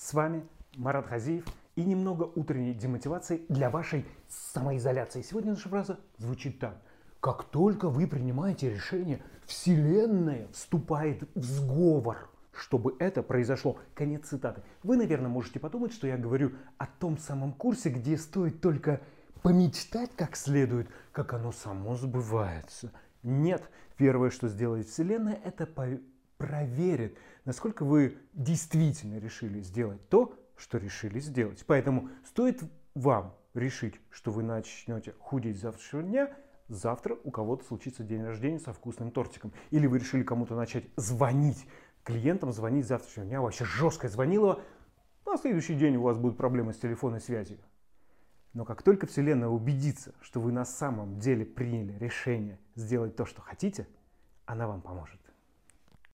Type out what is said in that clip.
С вами Марат Хазиев и немного утренней демотивации для вашей самоизоляции. Сегодня наша фраза звучит так. Как только вы принимаете решение, Вселенная вступает в сговор, чтобы это произошло. Конец цитаты. Вы, наверное, можете подумать, что я говорю о том самом курсе, где стоит только помечтать как следует, как оно само сбывается. Нет, первое, что сделает Вселенная, это проверит, насколько вы действительно решили сделать то, что решили сделать. Поэтому стоит вам решить, что вы начнете худеть завтрашнего дня, завтра у кого-то случится день рождения со вкусным тортиком. Или вы решили кому-то начать звонить клиентам, звонить завтрашнего дня, вообще жестко звонило, на следующий день у вас будут проблемы с телефонной связью. Но как только Вселенная убедится, что вы на самом деле приняли решение сделать то, что хотите, она вам поможет.